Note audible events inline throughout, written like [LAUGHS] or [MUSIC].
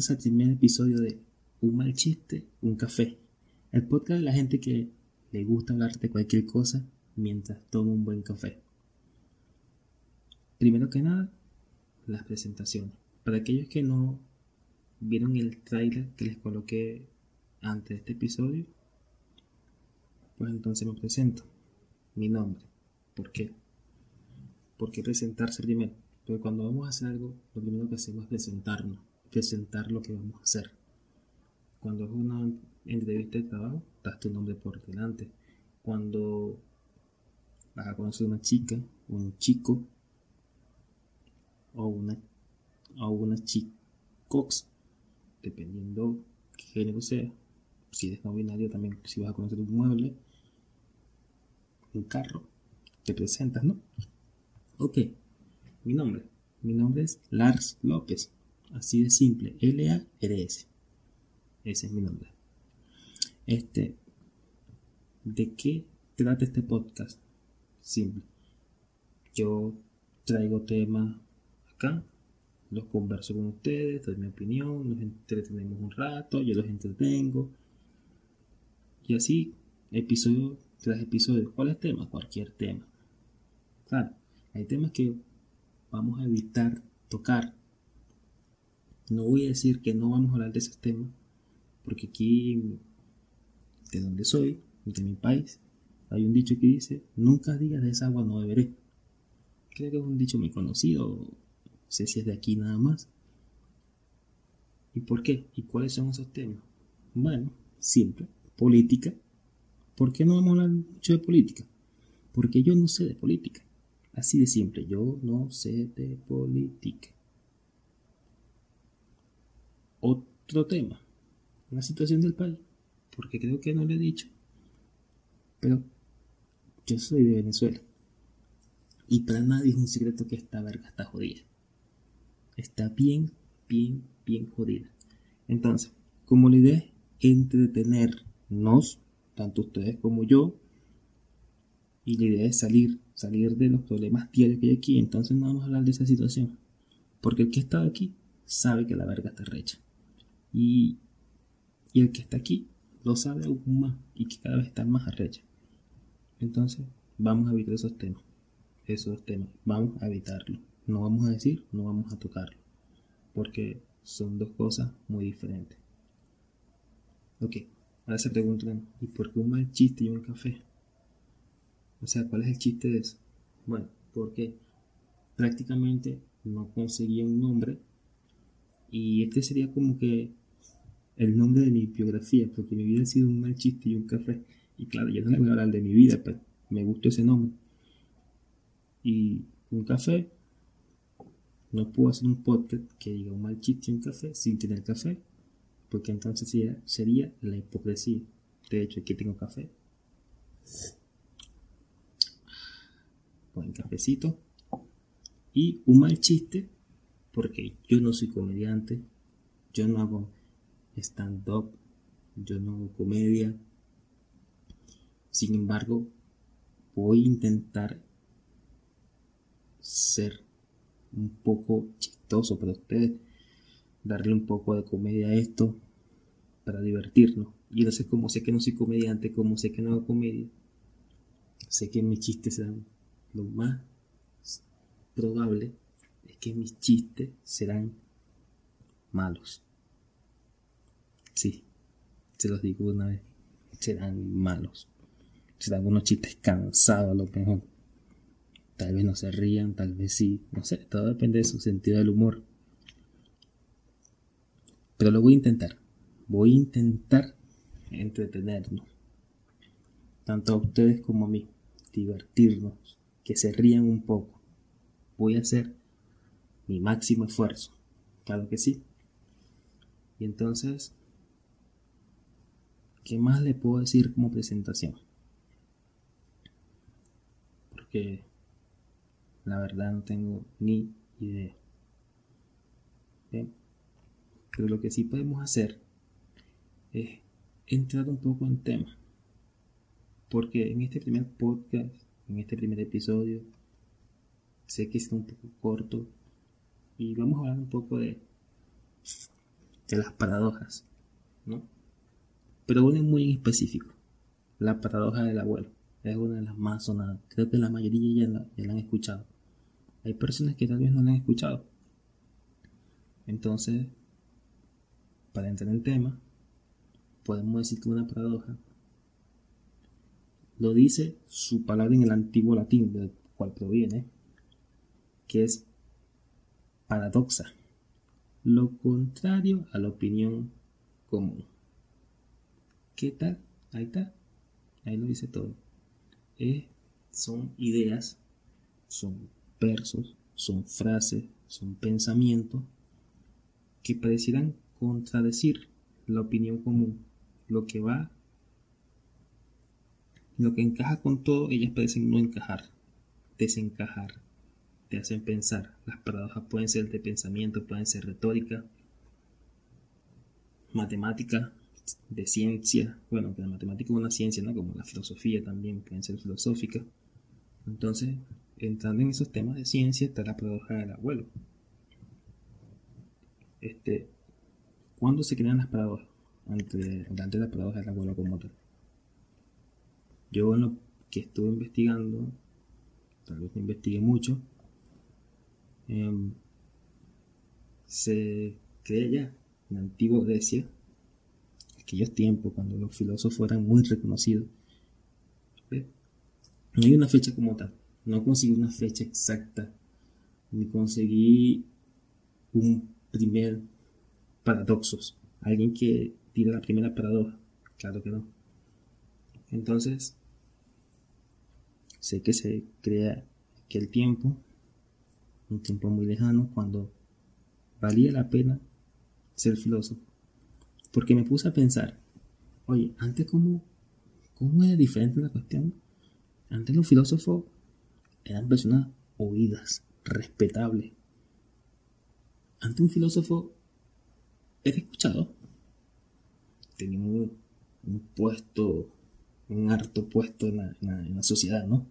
bienvenidos primer episodio de Un mal chiste, un café. El podcast de la gente que le gusta hablar de cualquier cosa mientras toma un buen café. Primero que nada, las presentaciones. Para aquellos que no vieron el trailer que les coloqué antes de este episodio, pues entonces me presento. Mi nombre. ¿Por qué? ¿Por qué presentarse primero? Porque cuando vamos a hacer algo, lo primero que hacemos es presentarnos, presentar lo que vamos a hacer. Cuando es una entrevista de trabajo, das tu nombre por delante. Cuando vas a conocer una chica, un chico, o una, o una chicox, dependiendo qué género sea. Si eres no binario, también si vas a conocer un mueble, un carro, te presentas, ¿no? Ok, mi nombre. Mi nombre es Lars López. Así de simple. L-A-R-S. Ese es mi nombre. Este. ¿De qué trata este podcast? Simple. Yo traigo temas acá, los converso con ustedes, doy mi opinión, nos entretenemos un rato, yo los entretengo. Y así, episodio tras episodio. ¿Cuál es tema? Cualquier tema. Claro, hay temas que vamos a evitar tocar. No voy a decir que no vamos a hablar de esos temas, porque aquí, de donde soy, de mi país, hay un dicho que dice, nunca digas de esa agua no beberé. Creo que es un dicho muy conocido, no sé si es de aquí nada más. ¿Y por qué? ¿Y cuáles son esos temas? Bueno, simple, política. ¿Por qué no vamos a hablar mucho de política? Porque yo no sé de política. Así de simple, yo no sé de política. Otro tema, la situación del país, porque creo que no lo he dicho. Pero yo soy de Venezuela. Y para nadie es un secreto que esta verga está jodida. Está bien, bien, bien jodida. Entonces, como la idea es entretenernos, tanto ustedes como yo, y la idea es salir salir de los problemas diarios que hay aquí. Entonces no vamos a hablar de esa situación. Porque el que está aquí sabe que la verga está recha. Y, y el que está aquí lo sabe aún más y que cada vez está más arrecha. Entonces vamos a evitar esos temas. Esos temas. Vamos a evitarlo. No vamos a decir, no vamos a tocarlo. Porque son dos cosas muy diferentes. Ok, ahora se preguntan, ¿y por qué un mal chiste y un café? O sea, ¿cuál es el chiste de eso? Bueno, porque prácticamente no conseguía un nombre y este sería como que el nombre de mi biografía, porque mi vida ha sido un mal chiste y un café. Y claro, yo no le voy a hablar de mi vida, pero me gustó ese nombre. Y un café, no puedo hacer un podcast que diga un mal chiste y un café sin tener café, porque entonces sería, sería la hipocresía. De hecho, aquí tengo café con cafecito. Y un mal chiste, porque yo no soy comediante, yo no hago stand-up, yo no hago comedia. Sin embargo, voy a intentar ser un poco chistoso para ustedes, darle un poco de comedia a esto para divertirnos. Y sé cómo sé que no soy comediante, como sé que no hago comedia, sé que mis chistes serán lo más probable es que mis chistes serán malos. Sí, se los digo una vez, serán malos. Serán unos chistes cansados a lo mejor. Tal vez no se rían, tal vez sí, no sé, todo depende de su sentido del humor. Pero lo voy a intentar. Voy a intentar entretenernos. Tanto a ustedes como a mí. Divertirnos que se rían un poco. Voy a hacer mi máximo esfuerzo. Claro que sí. Y entonces, ¿qué más le puedo decir como presentación? Porque la verdad no tengo ni idea. Pero lo que sí podemos hacer es entrar un poco en tema. Porque en este primer podcast en este primer episodio. Sé que está un poco corto y vamos a hablar un poco de de las paradojas, ¿no? Pero una es muy específico, la paradoja del abuelo, es una de las más sonadas, creo que la mayoría ya la, ya la han escuchado. Hay personas que tal vez no la han escuchado. Entonces, para entrar en tema, podemos decir que una paradoja lo dice su palabra en el antiguo latín, del cual proviene, que es paradoxa, lo contrario a la opinión común. ¿Qué tal? Ahí está, ahí lo dice todo. son ideas, son versos, son frases, son pensamientos que parecieran contradecir la opinión común, lo que va, lo que encaja con todo, ellas parecen no encajar, desencajar, te hacen pensar. Las paradojas pueden ser de pensamiento, pueden ser retórica, matemática, de ciencia, bueno, que la matemática es una ciencia, ¿no? Como la filosofía también pueden ser. Entonces, entrando en esos temas de ciencia está la paradoja del abuelo. Este, ¿Cuándo se crean las paradojas? Ante, ante la paradoja del abuelo como tal. Yo en que estuve investigando, tal vez no investigué mucho, em, se cree ya en la antigua Grecia, aquellos tiempos cuando los filósofos eran muy reconocidos, no hay una fecha como tal, no conseguí una fecha exacta, ni conseguí un primer paradoxos. Alguien que tira la primera paradoja. Claro que no. Entonces, sé que se crea aquel tiempo, un tiempo muy lejano, cuando valía la pena ser filósofo. Porque me puse a pensar, oye, antes cómo, cómo era diferente la cuestión. Antes los filósofos eran personas oídas, respetables. Antes un filósofo he escuchado. Tenía un, puesto, un harto puesto en la, sociedad, ¿no?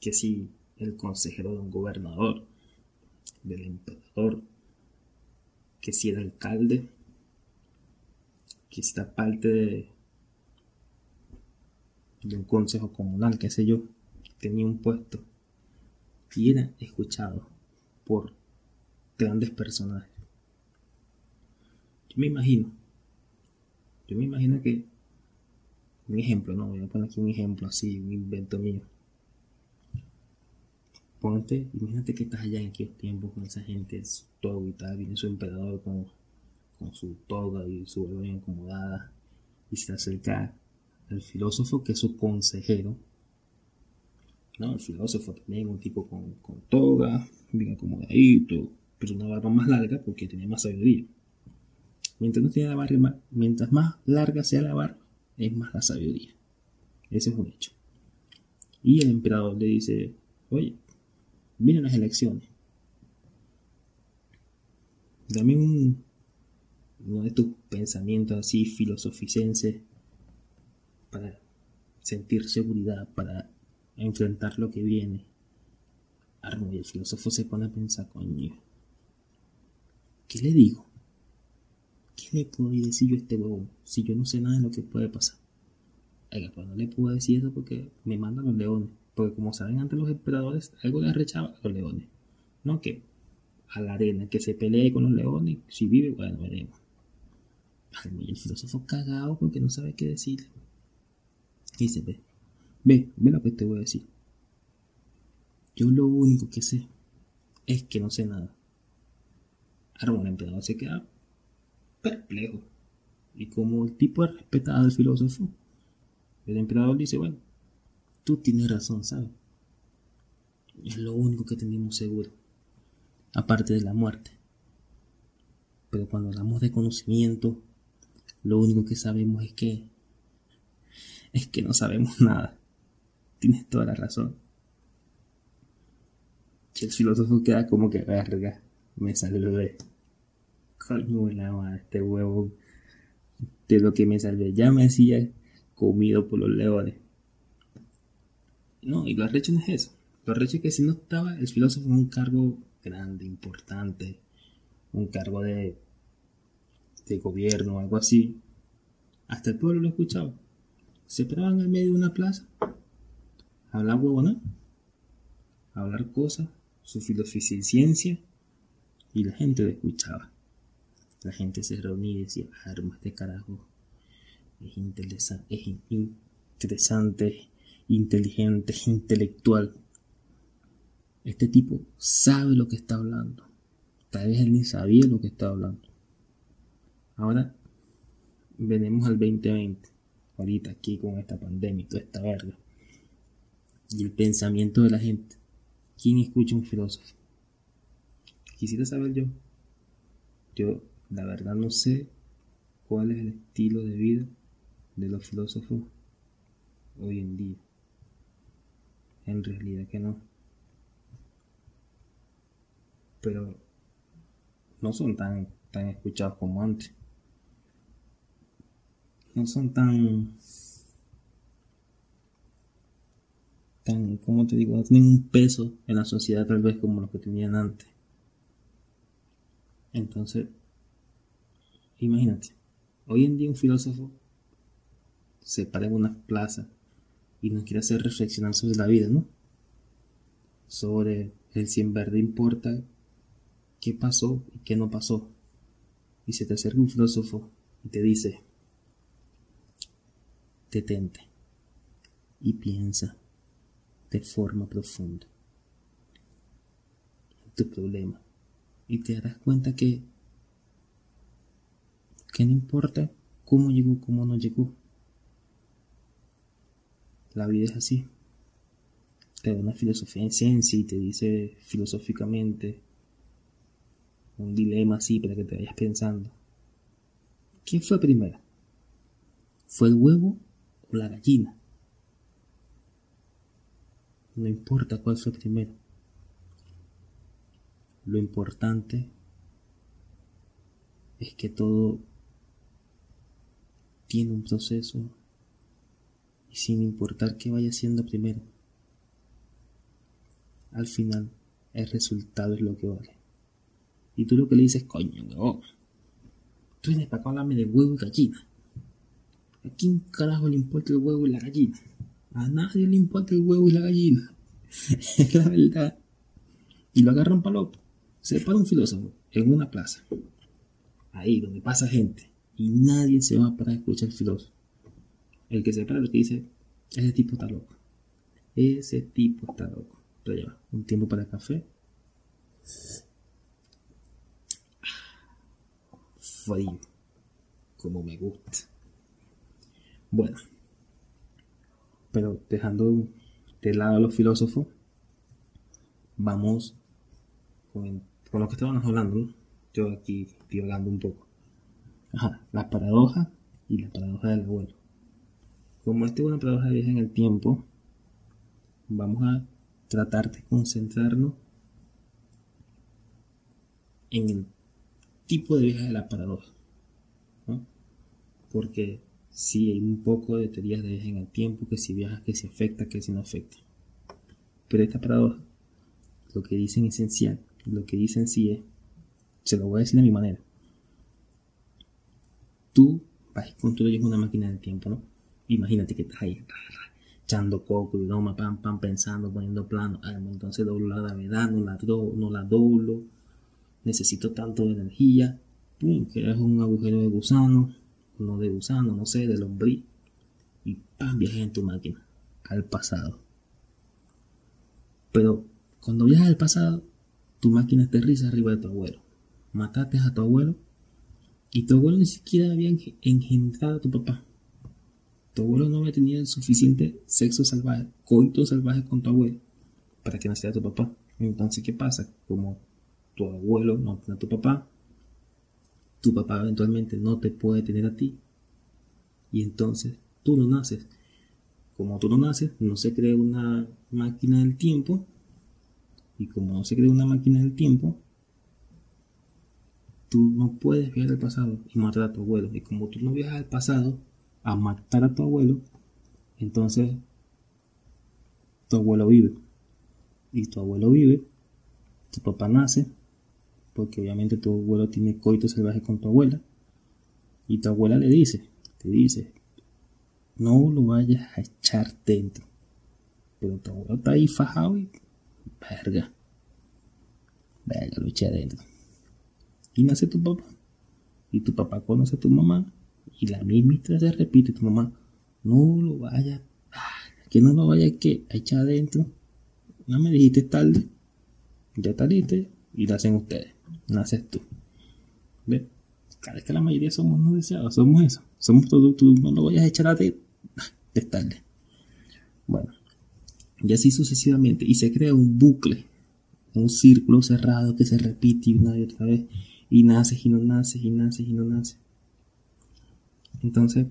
Que si el consejero de un gobernador, del emperador, que si era alcalde, que era parte de, un consejo comunal, qué sé yo, tenía un puesto y era escuchado por grandes personajes. Yo me imagino, yo me imagino que, un ejemplo, no, voy a poner aquí un ejemplo así, un invento mío. Ponte, imagínate que estás allá en aquellos tiempos con esa gente, toga y tal, viene su emperador con, con su toga y su barba bien acomodada, y se acerca al filósofo que es su consejero. ¿no? El filósofo también, un tipo con, toga, bien acomodadito, pero una barba más larga porque tenía más sabiduría. Mientras, no la barba, mientras más larga sea la barba, es más la sabiduría. Ese es un hecho. Y el emperador le dice, oye, vienen las elecciones. Dame un, uno de tus pensamientos así filosoficenses para sentir seguridad, para enfrentar lo que viene. Arno y el filósofo se pone a pensar, coño, ¿qué le digo? ¿qué le puedo decir yo a este huevón si yo no sé nada de lo que puede pasar? Oiga, pues no le puedo decir eso porque me mandan los leones. Porque como saben antes los emperadores, algo les rechaba a los leones. No que a la arena, que se pelee con los leones. Si vive, bueno, veremos. El filósofo cagado porque no sabe qué decirle. Y dice, ve, ve, ve lo que te voy a decir. Yo lo único que sé es que no sé nada. Ahora, el emperador se queda perplejo. Y como el tipo es respetado al filósofo, el emperador dice, bueno, tú tienes razón, ¿sabes? Es lo único que tenemos seguro, aparte de la muerte. Pero cuando hablamos de conocimiento, lo único que sabemos es que es que no sabemos [LAUGHS] nada. Tienes toda la razón. Si el filósofo queda como que verga, me salvé coño la este huevo de lo que me salvé. Ya me hacía comido por los leones. No, y lo arrecho no es eso. Lo arrecho es que si no estaba el filósofo en un cargo grande, importante, un cargo de de gobierno o algo así, hasta el pueblo lo escuchaba. Se paraban en medio de una plaza, hablar huevona, hablar cosas, su filosofía ciencia, y la gente lo escuchaba. La gente se reunía y decía, armas de carajo, es interesante, es inteligente, intelectual. Este tipo sabe lo que está hablando. Tal vez él ni sabía lo que estaba hablando. Ahora venimos al 2020, ahorita aquí con esta pandemia y toda esta verga. Y el pensamiento de la gente. ¿Quién escucha un filósofo? Quisiera saber yo. Yo, la verdad, no sé cuál es el estilo de vida de los filósofos hoy en día. En realidad que no. Pero no son tan, tan escuchados como antes. No son tan... tan, como te digo, no tienen un peso en la sociedad tal vez como los que tenían antes. Entonces, imagínate, hoy en día un filósofo se para en una plaza y nos quiere hacer reflexionar sobre la vida, ¿no? Sobre el si en verdad importa qué pasó y qué no pasó. Y se te acerca un filósofo y te dice, detente y piensa de forma profunda en tu problema y te darás cuenta que que no importa cómo llegó, cómo no llegó. La vida es así. Te da una filosofía en ciencia y te dice filosóficamente un dilema así para que te vayas pensando. ¿Quién fue primero? ¿Fue el huevo la gallina? No importa cuál fue primero. Lo importante es que todo tiene un proceso y sin importar qué vaya siendo primero, al final el resultado es lo que vale. Y tú lo que le dices, coño, weón, tú vienes para acá hablarme de huevo y gallina. ¿A quién carajo le importa el huevo y la gallina? A nadie le importa el huevo y la gallina. [LAUGHS] es la verdad. Y lo agarran para loco. Se para un filósofo en una plaza, ahí donde pasa gente, y nadie se va para escuchar al filósofo. El que se para lo que dice, ese tipo está loco. Ese tipo está loco. Pero lleva un tiempo para café. Frío. Como me gusta. Bueno. Pero dejando de lado a los filósofos, vamos con, lo que estábamos hablando. Yo aquí estoy hablando un poco. Ajá, la paradoja y la paradoja del abuelo. Como esta es una paradoja de viaje en el tiempo, vamos a tratar de concentrarnos en el tipo de viaje de la paradoja. Porque si hay un poco de teorías de viaje en el tiempo, que si viaja, que si afecta, que si no afecta. Pero esta paradoja, lo que dicen esencial, lo que dicen sí es, se lo voy a decir de mi manera. Tú vas y construyes una máquina del tiempo, ¿no? Imagínate que estás ahí echando coco y broma, pam, pam, pensando, poniendo plano. Ah, entonces doblo la gravedad, no la, no la doblo. Necesito tanto de energía. Pum, creas un agujero de gusano, no de gusano, no sé, de lombriz. Y pam, viajas en tu máquina al pasado. Pero cuando viajas al pasado, tu máquina aterriza arriba de tu abuelo. Mataste a tu abuelo y tu abuelo ni siquiera había engendrado a tu papá tu abuelo no había tenido suficiente sexo salvaje, coito salvaje con tu abuelo para que naciera tu papá. Entonces, ¿qué pasa? Como tu abuelo no tiene a tu papá, tu papá eventualmente no te puede tener a ti, y entonces tú no naces. Como tú no naces, no se crea una máquina del tiempo, y como no se crea una máquina del tiempo, tú no puedes viajar al pasado y matar a tu abuelo. Y como tú no viajas al pasado, a matar a tu abuelo, entonces tu abuelo vive. Y tu abuelo vive, tu papá nace, porque obviamente tu abuelo tiene coito salvaje con tu abuela. Y tu abuela le dice, te dice, no lo vayas a echar dentro. Pero tu abuelo está ahí fajado y, verga, verga, lo eché adentro. Y nace tu papá. Y tu papá conoce a tu mamá. Y la misma historia se repite. Tu mamá, no lo vayas, que no lo vayas a echar adentro. No me dijiste tarde. Ya listo y nacen ustedes. Naces tú. ¿Ves? Cada vez que la mayoría somos no deseados, somos eso. Somos productos, no lo vayas a echar a ti. [LAUGHS] Es tarde. Bueno. Y así sucesivamente. Y se crea un bucle. Un círculo cerrado que se repite una y otra vez. Y naces y no naces y naces y no naces. Entonces,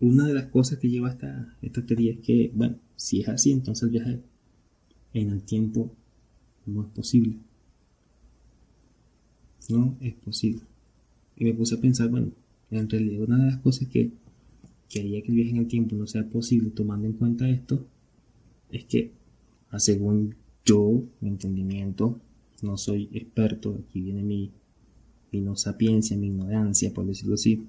una de las cosas que lleva esta, esta teoría es que, bueno, si es así, entonces viaje en el tiempo no es posible. No es posible. Y me puse a pensar, bueno, en realidad una de las cosas que, que haría que el viaje en el tiempo no sea posible tomando en cuenta esto es que, según yo, mi entendimiento, no soy experto, aquí viene mi, mi no sapiencia, mi ignorancia, por decirlo así.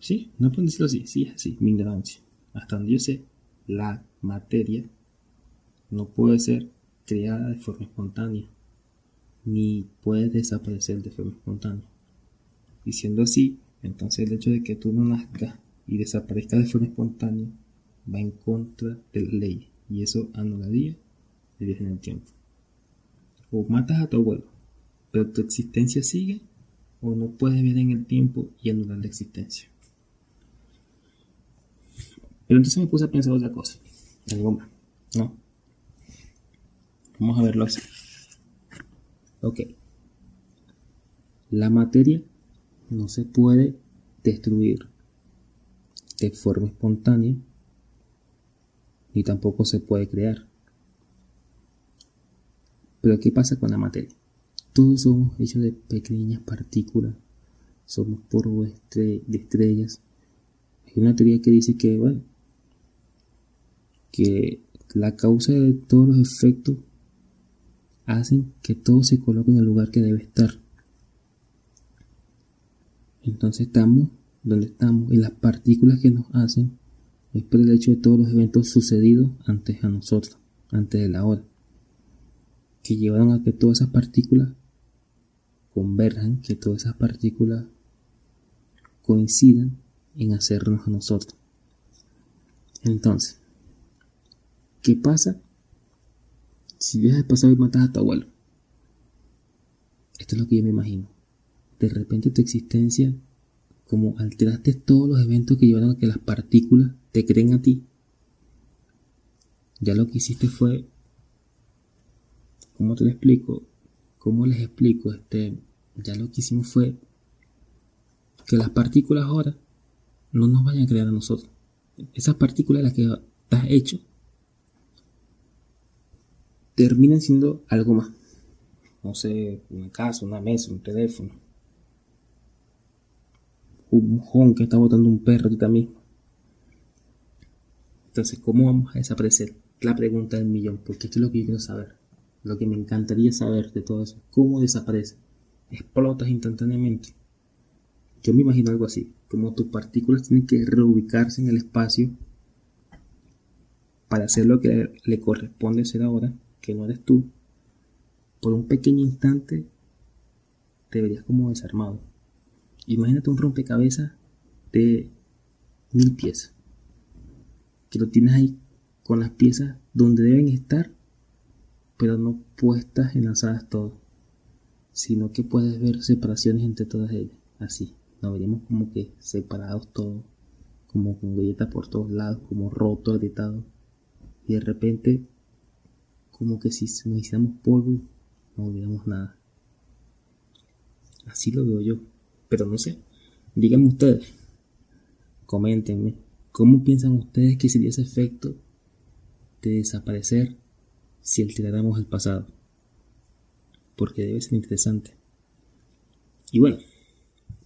Sí, no puedo decirlo así, sí, así, mi ignorancia. Hasta donde yo sé, la materia no puede ser creada de forma espontánea, ni puede desaparecer de forma espontánea. Y siendo así, entonces el hecho de que tú no nazcas y desaparezcas de forma espontánea va en contra de la ley, y eso anularía el viaje en el tiempo. O matas a tu abuelo, pero tu existencia sigue, o no puedes vivir en el tiempo y anular la existencia. Pero entonces me puse a pensar otra cosa, algo más, ¿no? Vamos a verlo así. Ok. La materia no se puede destruir de forma espontánea ni tampoco se puede crear. Pero ¿qué pasa con la materia? Todos somos hechos de pequeñas partículas, somos polvo de estrellas. Hay una teoría que dice que, bueno, que la causa de todos los efectos hacen que todo se coloque en el lugar que debe estar. Entonces estamos donde estamos y las partículas que nos hacen es por el hecho de todos los eventos sucedidos antes a nosotros, antes de la hora, que llevaron a que todas esas partículas converjan, que todas esas partículas coincidan en hacernos a nosotros. Entonces, ¿qué pasa si viajas al pasado y matas a tu abuelo. Esto es lo que yo me imagino. De repente tu existencia, como alteraste todos los eventos que llevaron a que las partículas te creen a ti, ya lo que hiciste fue, ¿cómo te lo explico? ¿Cómo les explico? Este, ya lo que hicimos fue que las partículas ahora no nos vayan a crear a nosotros. Esas partículas las que has hecho terminan siendo algo más. No sé, una casa, una mesa, un teléfono. Un mojón que está botando un perro ahorita mismo. Entonces, ¿cómo vamos a desaparecer? La pregunta del millón, porque esto es lo que yo quiero saber. Lo que me encantaría saber de todo eso. ¿Cómo desaparece? Explotas instantáneamente. Yo me imagino algo así, como tus partículas tienen que reubicarse en el espacio para hacer lo que le corresponde hacer ahora que no eres tú, por un pequeño instante te verías como desarmado. Imagínate un rompecabezas de mil piezas, que lo tienes ahí con las piezas donde deben estar, pero no puestas enlazadas todas, sino que puedes ver separaciones entre todas ellas, así. Nos veríamos como que separados todos, como con galletas por todos lados, como roto, agrietado. Y de repente como que si nos hiciéramos polvo no olvidamos nada. Así lo veo yo. Pero no sé. Díganme ustedes. Coméntenme. ¿Cómo piensan ustedes que sería ese efecto de desaparecer si alteráramos el pasado? Porque debe ser interesante. Y bueno,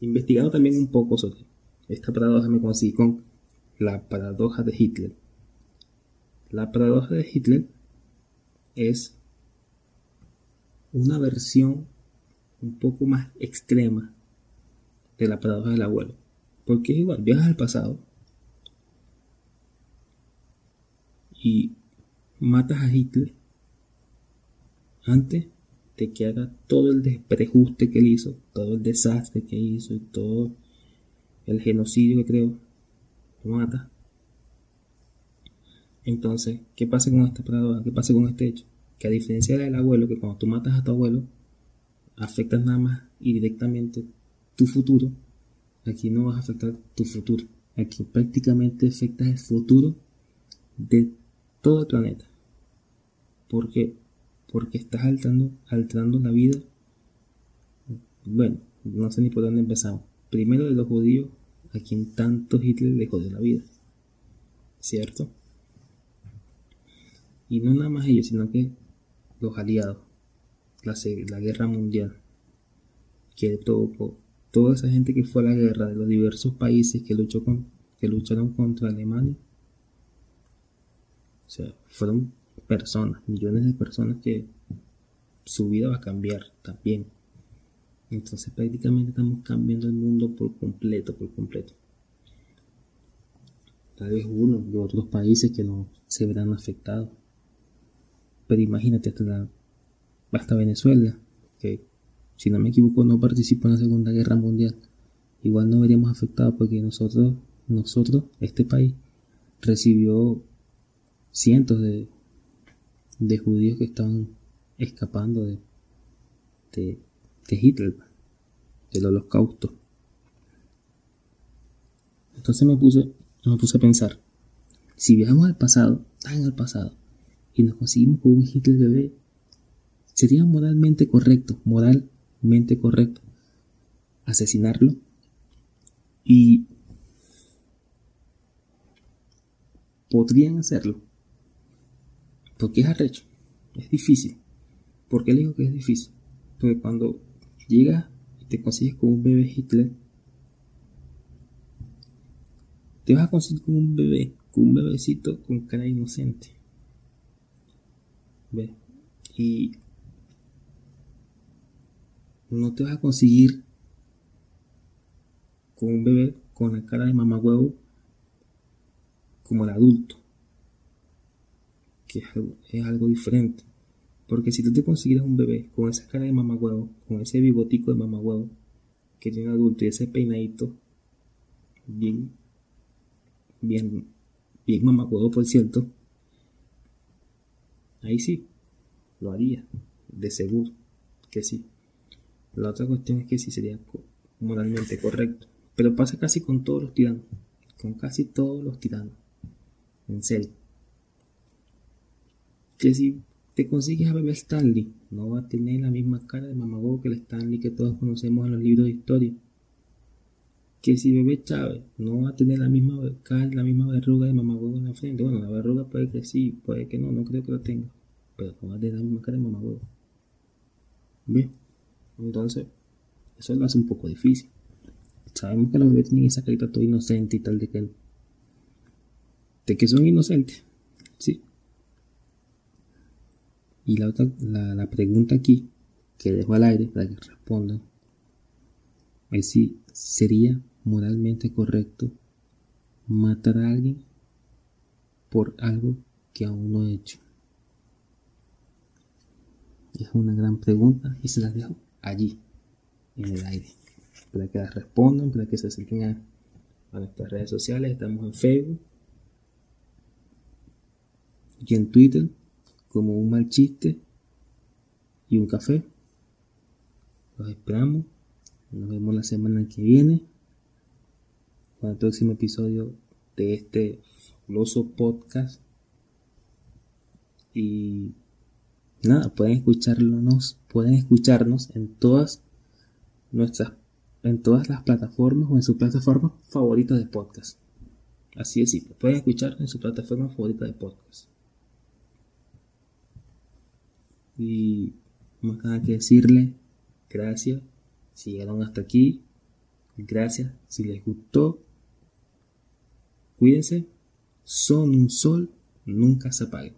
investigando también un poco sobre esta paradoja me conseguí con la paradoja de Hitler. La paradoja de Hitler es una versión un poco más extrema de la paradoja del abuelo. Porque es igual, viajas al pasado y matas a Hitler antes de que haga todo el desprejuste que él hizo, todo el desastre que hizo y todo el genocidio que creo, lo mata. Entonces, ¿qué pasa con esta paradoja? ¿Qué pasa con este hecho? Que a diferencia del abuelo, que cuando tú matas a tu abuelo, afectas nada más y directamente tu futuro, aquí no vas a afectar tu futuro. Aquí prácticamente afectas el futuro de todo el planeta. ¿Por qué? Porque estás alterando, alterando la vida. Bueno, no sé ni por dónde empezamos. Primero de los judíos, a quien tanto Hitler le jodió la vida. ¿Cierto? Y no nada más ellos, sino que los aliados la, guerra mundial, que todo, toda esa gente que fue a la guerra de los diversos países que, luchó que lucharon contra Alemania, o sea, fueron personas, millones de personas que su vida va a cambiar también. Entonces prácticamente estamos cambiando el mundo por completo, por completo. Tal vez uno y otros países que no se verán afectados. Pero imagínate hasta la hasta Venezuela, que si no me equivoco no participó en la Segunda Guerra Mundial, igual no veríamos afectados porque nosotros, nosotros, este país, recibió cientos de, de judíos que estaban escapando de, de, de Hitler, del holocausto. Entonces me puse, me puse a pensar, si viajamos al pasado, tan al pasado, y nos conseguimos con un Hitler bebé, ¿Sería moralmente correcto, moralmente correcto, asesinarlo? Y podrían hacerlo. Porque es arrecho, es difícil. ¿Por qué le digo que es difícil? Porque cuando llegas y te consigues con un bebé Hitler, te vas a conseguir con un bebé, con un bebecito con cara inocente. ¿Ves? Y no te vas a conseguir con un bebé con la cara de mamá huevo como el adulto. Que es algo, diferente. Porque si tú te consigues un bebé con esa cara de mamá huevo, con ese bigotico de mamá huevo que tiene un adulto y ese peinadito bien, bien, bien mamá huevo por cierto, ahí sí, lo haría, de seguro que sí. La otra cuestión es que sí sería moralmente correcto. Pero pasa casi con todos los tiranos. Con casi todos los tiranos. En serio. Que si te consigues a bebé Stanley, no va a tener la misma cara de mamago que el Stanley que todos conocemos en los libros de historia. Que si bebé Chávez no va a tener la misma la misma verruga de mamago en la frente. Bueno, la verruga puede que sí, puede que no, no creo que lo tenga. Pero no va a tener la misma cara de mamago. Bien. Entonces, eso lo hace un poco difícil. Sabemos que los bebés tienen esa carita todo inocente y tal de que, de que son inocentes. Sí. Y la otra, la, pregunta aquí, que dejo al aire para que respondan, es si sería moralmente correcto matar a alguien por algo que aún no he hecho. Es una gran pregunta y se la dejo allí, en el aire, para que las respondan, para que se acerquen a, nuestras redes sociales. Estamos en Facebook y en Twitter como un mal chiste y un café. Los esperamos. Nos vemos la semana que viene con el próximo episodio de este fabuloso podcast. Y nada, pueden escucharnos, pueden escucharnos en todas nuestras, en todas las plataformas o en su plataforma favorita de podcast. Así es simple, pueden escuchar en su plataforma favorita de podcast. Y más nada que decirle, gracias si llegaron hasta aquí, gracias si les gustó, cuídense, son un sol, nunca se apaguen.